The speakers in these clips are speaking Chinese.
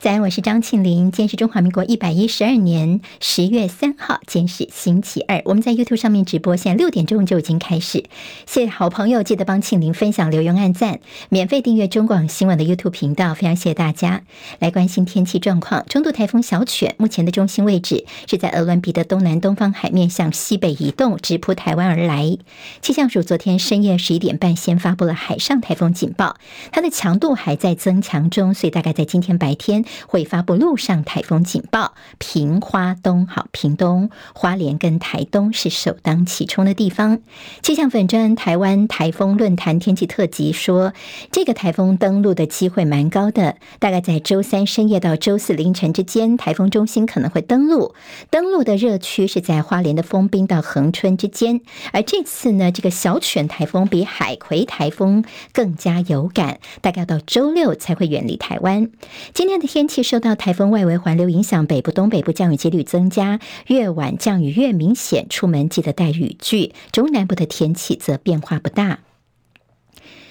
早安，我是张庆玲。今天是中华民国一百一十二年十月三号，今天是星期二。我们在 YouTube 上面直播，现在六点钟就已经开始。谢谢好朋友，记得帮庆玲分享、留言、按赞，免费订阅中广新闻的 YouTube 频道。非常谢谢大家来关心天气状况。中度台风小犬目前的中心位置是在鹅伦比的东南东方海面，向西北移动，直扑台湾而来。气象署昨天深夜十一点半先发布了海上台风警报，它的强度还在增强中，所以大概在今天白天。会发布陆上台风警报，屏花东好，屏东、花莲跟台东是首当其冲的地方。气象粉专台湾台风论坛天气特辑说，这个台风登陆的机会蛮高的，大概在周三深夜到周四凌晨之间，台风中心可能会登陆。登陆的热区是在花莲的丰滨到恒春之间，而这次呢，这个小犬台风比海葵台风更加有感，大概要到周六才会远离台湾。今天的天。天气受到台风外围环流影响，北部、东北部降雨几率增加，越晚降雨越明显，出门记得带雨具。中南部的天气则变化不大。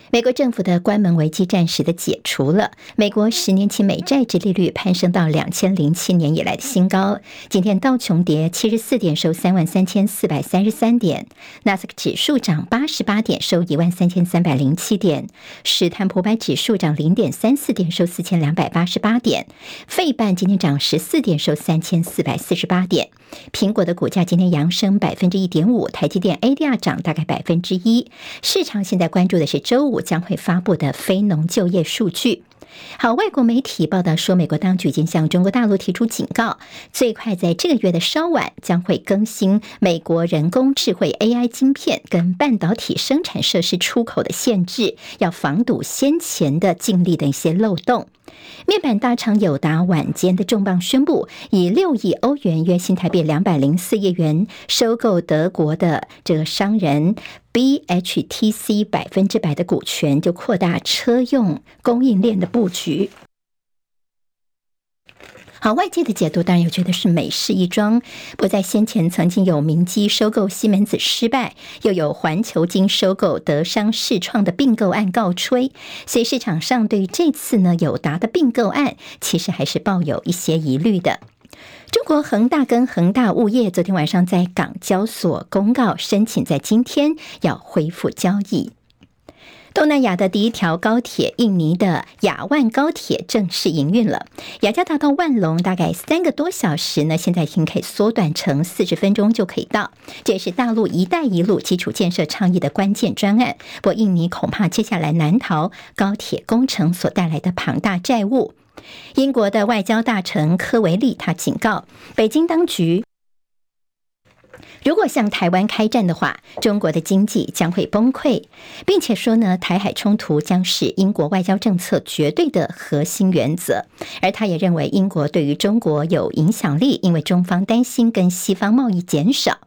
美国政府的关门危机暂时的解除了，美国十年期美债殖利率攀升到两千零七年以来的新高。今天道琼跌七十四点，收三万三千四百三十三点；纳斯克指数涨八十八点，收一万三千三百零七点；史坦普百指数涨零点三四点，收四千两百八十八点；费半今天涨十四点，收三千四百四十八点。苹果的股价今天扬升百分之一点五，台积电 ADR 涨大概百分之一。市场现在关注的是周五。将会发布的非农就业数据。好，外国媒体报道说，美国当局已经向中国大陆提出警告，最快在这个月的稍晚将会更新美国人工智慧 AI 晶片跟半导体生产设施出口的限制，要防堵先前的禁令的一些漏洞。面板大厂友达晚间的重磅宣布，以六亿欧元（约新台币两百零四亿元）收购德国的这个商人 BHTC 百分之百的股权，就扩大车用供应链的布局。好，外界的解读当然有觉得是美事一桩，不在先前曾经有明基收购西门子失败，又有环球金收购德商世创的并购案告吹，所以市场上对于这次呢友达的并购案，其实还是抱有一些疑虑的。中国恒大跟恒大物业昨天晚上在港交所公告，申请在今天要恢复交易。东南亚的第一条高铁，印尼的雅万高铁正式营运了。雅加达到万隆大概三个多小时呢，现在已经可以缩短成四十分钟就可以到。这也是大陆“一带一路”基础建设倡议的关键专案。不过，印尼恐怕接下来难逃高铁工程所带来的庞大债务。英国的外交大臣科维利他警告北京当局。如果向台湾开战的话，中国的经济将会崩溃，并且说呢，台海冲突将是英国外交政策绝对的核心原则。而他也认为，英国对于中国有影响力，因为中方担心跟西方贸易减少。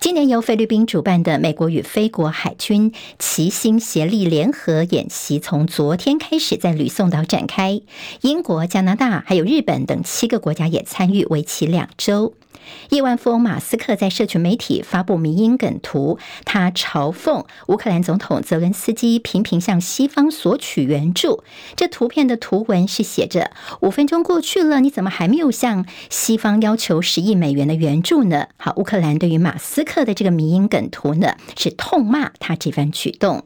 今年由菲律宾主办的美国与菲国海军齐心协力联合演习，从昨天开始在吕宋岛展开，英国、加拿大还有日本等七个国家也参与，为期两周。亿万富翁马斯克在社群媒体发布迷因梗图，他嘲讽乌克兰总统泽伦斯基频频向西方索取援助。这图片的图文是写着：“五分钟过去了，你怎么还没有向西方要求十亿美元的援助呢？”好，乌克兰对于马斯克的这个迷因梗图呢，是痛骂他这番举动。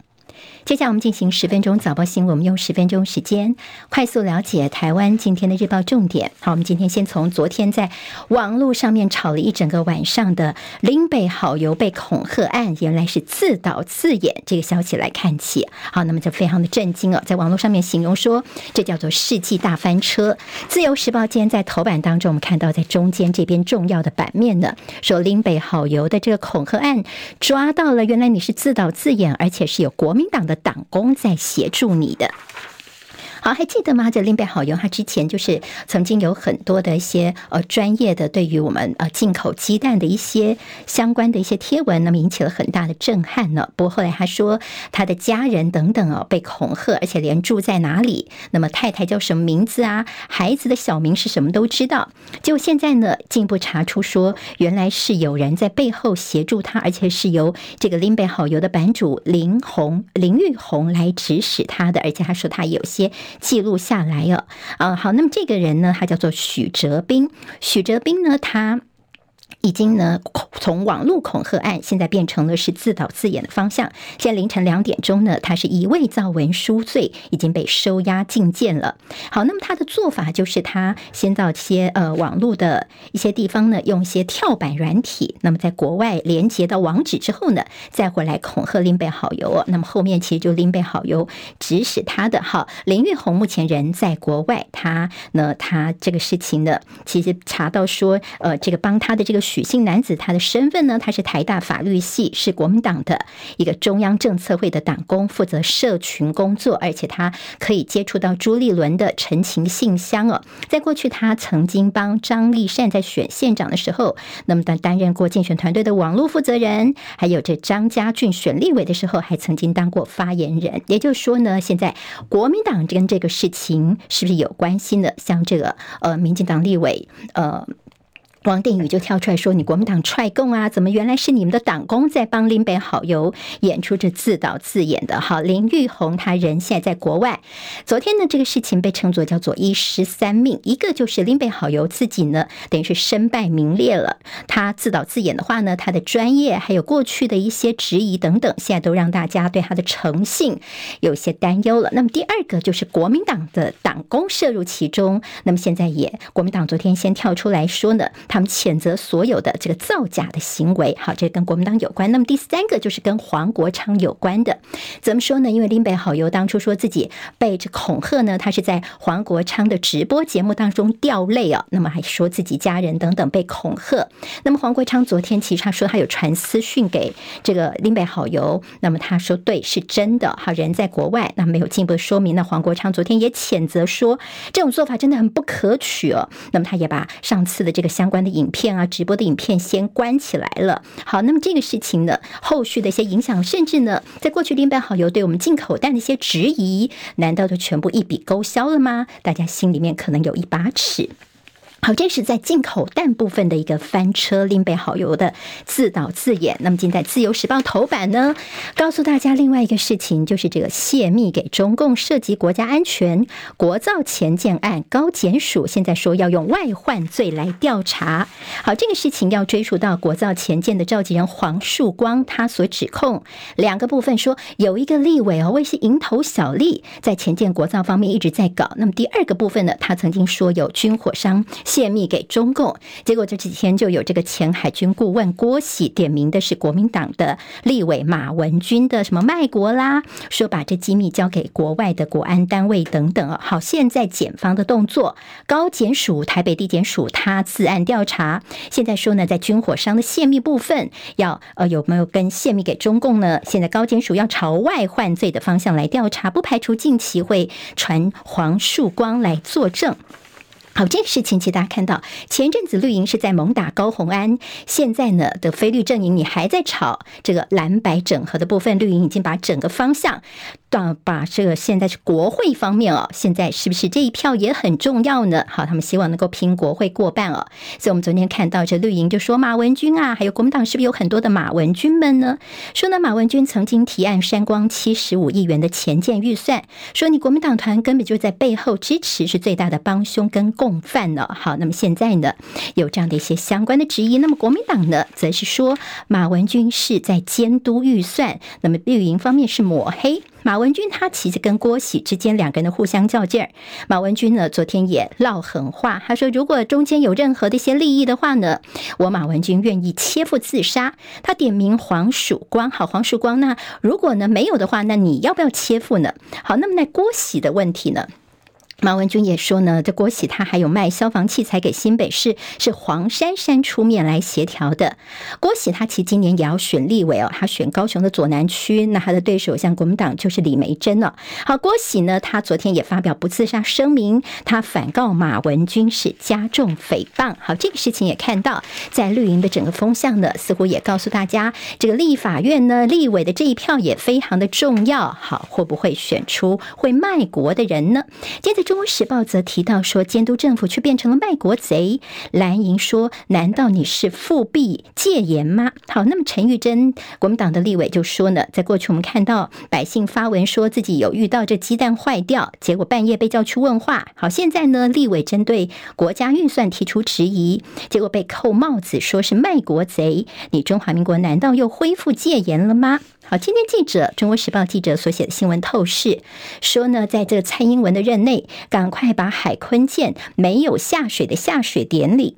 接下来我们进行十分钟早报新闻，我们用十分钟时间快速了解台湾今天的日报重点。好，我们今天先从昨天在网络上面吵了一整个晚上的林北好油被恐吓案，原来是自导自演这个消息来看起。好，那么就非常的震惊哦，在网络上面形容说这叫做世纪大翻车。自由时报今天在头版当中，我们看到在中间这边重要的版面呢，说林北好油的这个恐吓案抓到了，原来你是自导自演，而且是有国民党的。党工在协助你的。好，还记得吗？这林北好油，它之前就是曾经有很多的一些呃专业的对于我们呃进口鸡蛋的一些相关的一些贴文，那么引起了很大的震撼呢。不过后来他说他的家人等等哦被恐吓，而且连住在哪里，那么太太叫什么名字啊，孩子的小名是什么都知道。结果现在呢，进一步查出说，原来是有人在背后协助他，而且是由这个林北好油的版主林红林玉红来指使他的，而且他说他有些。记录下来了。啊，好，那么这个人呢，他叫做许哲斌。许哲斌呢，他。已经呢，从网络恐吓案，现在变成了是自导自演的方向。现在凌晨两点钟呢，他是一味造文书罪已经被收押禁见了。好，那么他的做法就是他先到一些呃网络的一些地方呢，用一些跳板软体，那么在国外连接到网址之后呢，再回来恐吓林北好友哦。那么后面其实就林北好友指使他的哈林玉红目前人在国外，他呢他这个事情呢，其实查到说呃这个帮他的这个。许姓男子，他的身份呢？他是台大法律系，是国民党的一个中央政策会的党工，负责社群工作，而且他可以接触到朱立伦的陈情信箱哦。在过去，他曾经帮张丽善在选县长的时候，那么他担任过竞选团队的网络负责人，还有这张家俊选立委的时候，还曾经当过发言人。也就是说呢，现在国民党跟这个事情是不是有关系呢？像这个呃，民进党立委呃。王定宇就跳出来说：“你国民党踹共啊？怎么原来是你们的党工在帮林北好游演出这自导自演的？”好，林玉红他人现在在国外。昨天呢，这个事情被称作叫做一尸三命，一个就是林北好游自己呢，等于是身败名裂了。他自导自演的话呢，他的专业还有过去的一些质疑等等，现在都让大家对他的诚信有些担忧了。那么第二个就是国民党的党工涉入其中。那么现在也国民党昨天先跳出来说呢。他们谴责所有的这个造假的行为，好，这跟国民党有关。那么第三个就是跟黄国昌有关的，怎么说呢？因为林北好游当初说自己被这恐吓呢，他是在黄国昌的直播节目当中掉泪啊，那么还说自己家人等等被恐吓。那么黄国昌昨天其实他说他有传私讯给这个林北好游，那么他说对，是真的，好，人在国外，那没有进一步说明。那黄国昌昨天也谴责说这种做法真的很不可取哦。那么他也把上次的这个相关影片啊，直播的影片先关起来了。好，那么这个事情呢，后续的一些影响，甚至呢，在过去另一半好友对我们进口蛋的一些质疑，难道就全部一笔勾销了吗？大家心里面可能有一把尺。好，这是在进口蛋部分的一个翻车，林北好油的自导自演。那么，今在《自由时报》头版呢，告诉大家另外一个事情，就是这个泄密给中共涉及国家安全、国造潜舰案，高检署现在说要用外患罪来调查。好，这个事情要追溯到国造潜舰的召集人黄树光，他所指控两个部分，说有一个立委哦，为是蝇头小利，在潜舰国造方面一直在搞。那么第二个部分呢，他曾经说有军火商。泄密给中共，结果这几天就有这个前海军顾问郭喜点名的是国民党的立委马文君的什么卖国啦，说把这机密交给国外的国安单位等等。好，现在检方的动作，高检署、台北地检署他自案调查，现在说呢，在军火商的泄密部分要呃有没有跟泄密给中共呢？现在高检署要朝外换罪的方向来调查，不排除近期会传黄树光来作证。好，这个事情其实大家看到，前阵子绿营是在猛打高虹安，现在呢的非绿阵营你还在吵这个蓝白整合的部分，绿营已经把整个方向。到把这个现在是国会方面哦，现在是不是这一票也很重要呢？好，他们希望能够拼国会过半哦。所以，我们昨天看到这绿营就说马文君啊，还有国民党是不是有很多的马文君们呢？说呢，马文君曾经提案删光七十五亿元的潜舰预算，说你国民党团根本就在背后支持，是最大的帮凶跟共共犯呢。好，那么现在呢，有这样的一些相关的质疑，那么国民党呢，则是说马文君是在监督预算，那么绿营方面是抹黑。马文君他其实跟郭喜之间两个人的互相较劲儿。马文君呢，昨天也撂狠话，他说如果中间有任何的一些利益的话呢，我马文君愿意切腹自杀。他点名黄曙光，好，黄曙光，那如果呢没有的话，那你要不要切腹呢？好，那么那郭喜的问题呢？马文君也说呢，这郭喜他还有卖消防器材给新北市，是黄珊珊出面来协调的。郭喜他其实今年也要选立委哦，他选高雄的左南区，那他的对手像国民党就是李梅珍了。好，郭喜呢，他昨天也发表不自杀声明，他反告马文君是加重诽谤。好，这个事情也看到在绿营的整个风向呢，似乎也告诉大家，这个立法院呢，立委的这一票也非常的重要。好，会不会选出会卖国的人呢？接着。中国时报则提到说，监督政府却变成了卖国贼。蓝营说：“难道你是复辟戒严吗？”好，那么陈玉珍国民党的立委就说呢，在过去我们看到百姓发文说自己有遇到这鸡蛋坏掉，结果半夜被叫去问话。好，现在呢，立委针对国家预算提出质疑，结果被扣帽子，说是卖国贼。你中华民国难道又恢复戒严了吗？好，今天记者《中国时报》记者所写的新闻透视说呢，在这蔡英文的任内，赶快把海坤舰没有下水的下水典礼。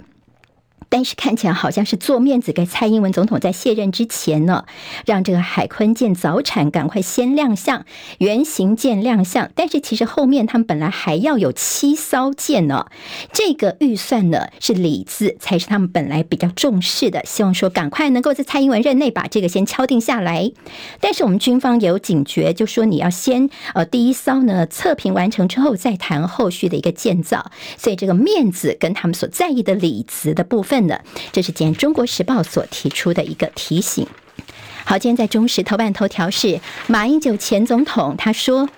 但是看起来好像是做面子给蔡英文总统在卸任之前呢，让这个海鲲舰早产，赶快先亮相，原型舰亮相。但是其实后面他们本来还要有七艘舰呢，这个预算呢是里子才是他们本来比较重视的，希望说赶快能够在蔡英文任内把这个先敲定下来。但是我们军方也有警觉，就说你要先呃第一艘呢测评完成之后再谈后续的一个建造，所以这个面子跟他们所在意的里子的部分。的，这是今天《中国时报》所提出的一个提醒。好，今天在中时头版头条是马英九前总统，他说。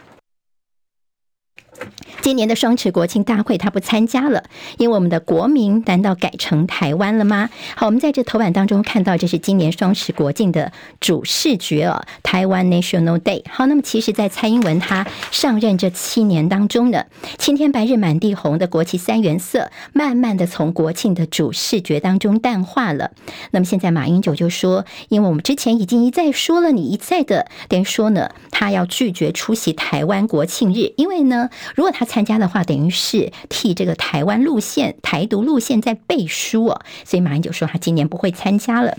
今年的双十国庆大会，他不参加了，因为我们的国名难道改成台湾了吗？好，我们在这头版当中看到，这是今年双十国庆的主视觉哦，台湾 National Day。好，那么其实，在蔡英文他上任这七年当中呢，青天白日满地红的国旗三原色，慢慢的从国庆的主视觉当中淡化了。那么现在马英九就说，因为我们之前已经一再说了，你一再的等于说呢，他要拒绝出席台湾国庆日，因为呢，如果他参加的话，等于是替这个台湾路线、台独路线在背书哦，所以马英九说他今年不会参加了。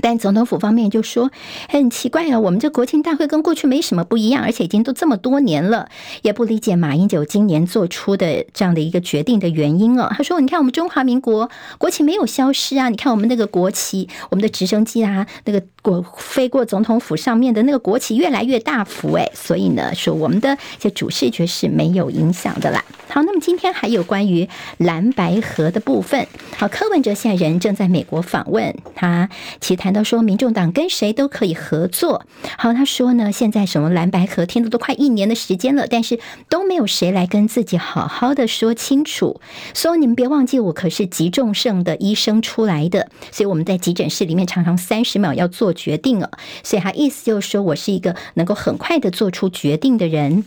但总统府方面就说很奇怪啊，我们这国庆大会跟过去没什么不一样，而且已经都这么多年了，也不理解马英九今年做出的这样的一个决定的原因哦。他说：“你看我们中华民国国旗没有消失啊，你看我们那个国旗，我们的直升机啊，那个过飞过总统府上面的那个国旗越来越大幅诶，所以呢，说我们的这主视觉是没有影响的啦。好，那么今天还有关于蓝白河的部分，好，柯文哲现在人正在美国访问，他其谈。到说，民众党跟谁都可以合作。好，他说呢，现在什么蓝白合，听了都快一年的时间了，但是都没有谁来跟自己好好的说清楚。所以你们别忘记，我可是急重症的医生出来的，所以我们在急诊室里面常常三十秒要做决定了。所以他意思就是说我是一个能够很快的做出决定的人。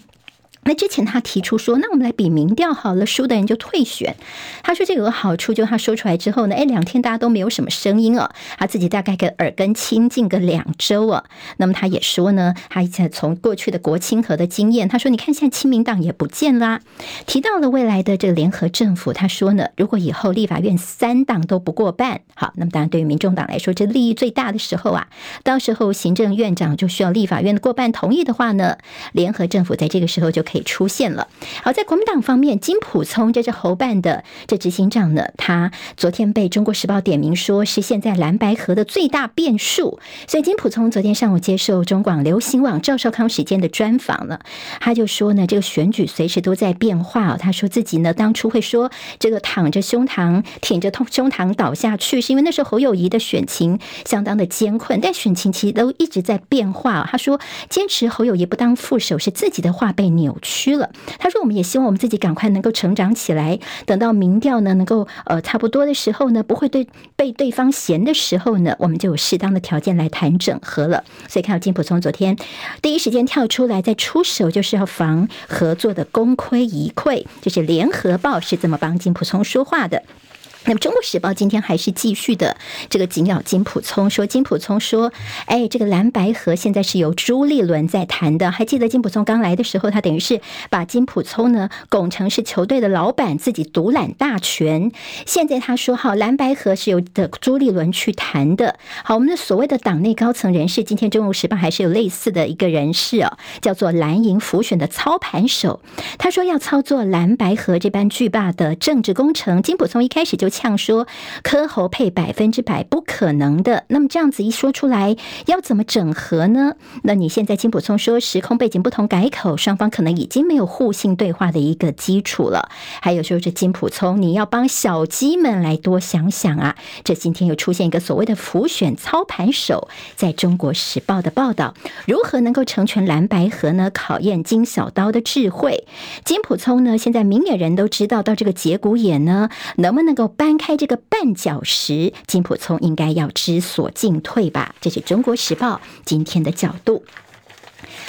那之前他提出说，那我们来比民调好了，输的人就退选。他说这有个好处，就他说出来之后呢，哎，两天大家都没有什么声音哦，他自己大概跟耳根清净个两周啊。那么他也说呢，他以前从过去的国亲和的经验，他说你看现在亲民党也不见啦。提到了未来的这个联合政府，他说呢，如果以后立法院三党都不过半，好，那么当然对于民众党来说，这利益最大的时候啊，到时候行政院长就需要立法院的过半同意的话呢，联合政府在这个时候就可。可以出现了。好，在国民党方面，金溥聪这是侯办的这执行长呢，他昨天被中国时报点名说是现在蓝白河的最大变数。所以金溥聪昨天上午接受中广流行网赵少康时间的专访了，他就说呢，这个选举随时都在变化。他说自己呢，当初会说这个躺着胸膛挺着胸胸膛倒下去，是因为那时候侯友谊的选情相当的艰困，但选情其实都一直在变化。他说坚持侯友谊不当副手是自己的话被扭区了，他说：“我们也希望我们自己赶快能够成长起来，等到民调呢能够呃差不多的时候呢，不会对被对方嫌的时候呢，我们就有适当的条件来谈整合了。所以看到金普聪昨天第一时间跳出来，再出手就是要防合作的功亏一篑，就是联合报是这么帮金普聪说话的。”那么，《中国时报》今天还是继续的这个紧咬金溥聪，说金溥聪说：“哎，这个蓝白河现在是由朱立伦在谈的。还记得金溥聪刚来的时候，他等于是把金溥聪呢拱成是球队的老板，自己独揽大权。现在他说，好，蓝白河是由的朱立伦去谈的。好，我们的所谓的党内高层人士，今天《中国时报》还是有类似的一个人士哦，叫做蓝营辅选的操盘手。他说要操作蓝白河这般巨霸的政治工程，金溥聪一开始就。呛说科侯配百分之百不可能的。那么这样子一说出来，要怎么整合呢？那你现在金普聪说时空背景不同改口，双方可能已经没有互信对话的一个基础了。还有说这金普聪，你要帮小鸡们来多想想啊！这今天又出现一个所谓的浮选操盘手，在中国时报的报道，如何能够成全蓝白合呢？考验金小刀的智慧。金普聪呢，现在明眼人都知道，到这个节骨眼呢，能不能够搬开这个绊脚石？金普聪应该要知所进退吧？这是中国时报今天的角度。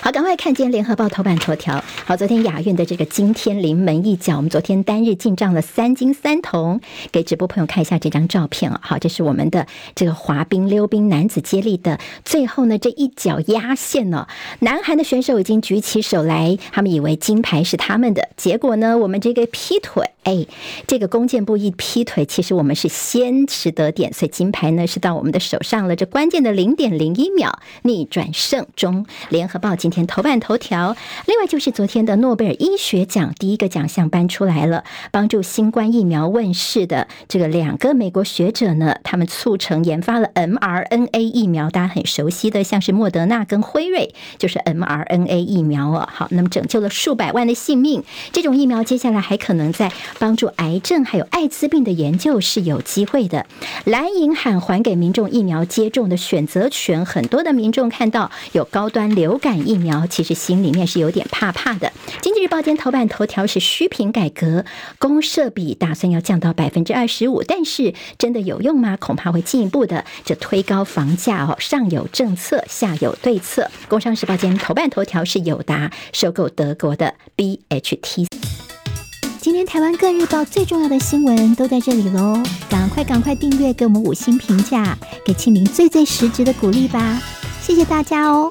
好，赶快看见联合报头版头条。好，昨天亚运的这个今天临门一脚，我们昨天单日进账了三金三铜，给直播朋友看一下这张照片啊。好，这是我们的这个滑冰溜冰男子接力的最后呢，这一脚压线了。南韩的选手已经举起手来，他们以为金牌是他们的，结果呢，我们这个劈腿。哎，这个弓箭步一劈腿，其实我们是先取得点，所以金牌呢是到我们的手上了。这关键的零点零一秒逆转胜中。联合报今天头版头条。另外就是昨天的诺贝尔医学奖第一个奖项颁出来了，帮助新冠疫苗问世的这个两个美国学者呢，他们促成研发了 mRNA 疫苗，大家很熟悉的，像是莫德纳跟辉瑞，就是 mRNA 疫苗哦。好，那么拯救了数百万的性命，这种疫苗接下来还可能在。帮助癌症还有艾滋病的研究是有机会的。蓝银喊还给民众疫苗接种的选择权，很多的民众看到有高端流感疫苗，其实心里面是有点怕怕的。经济日报今天头版头条是虚坪改革，公设比打算要降到百分之二十五，但是真的有用吗？恐怕会进一步的这推高房价哦。上有政策，下有对策。工商时报今天头版头条是友达收购德国的 BHT。今天台湾各日报最重要的新闻都在这里喽！赶快赶快订阅，给我们五星评价，给庆明最最实质的鼓励吧！谢谢大家哦！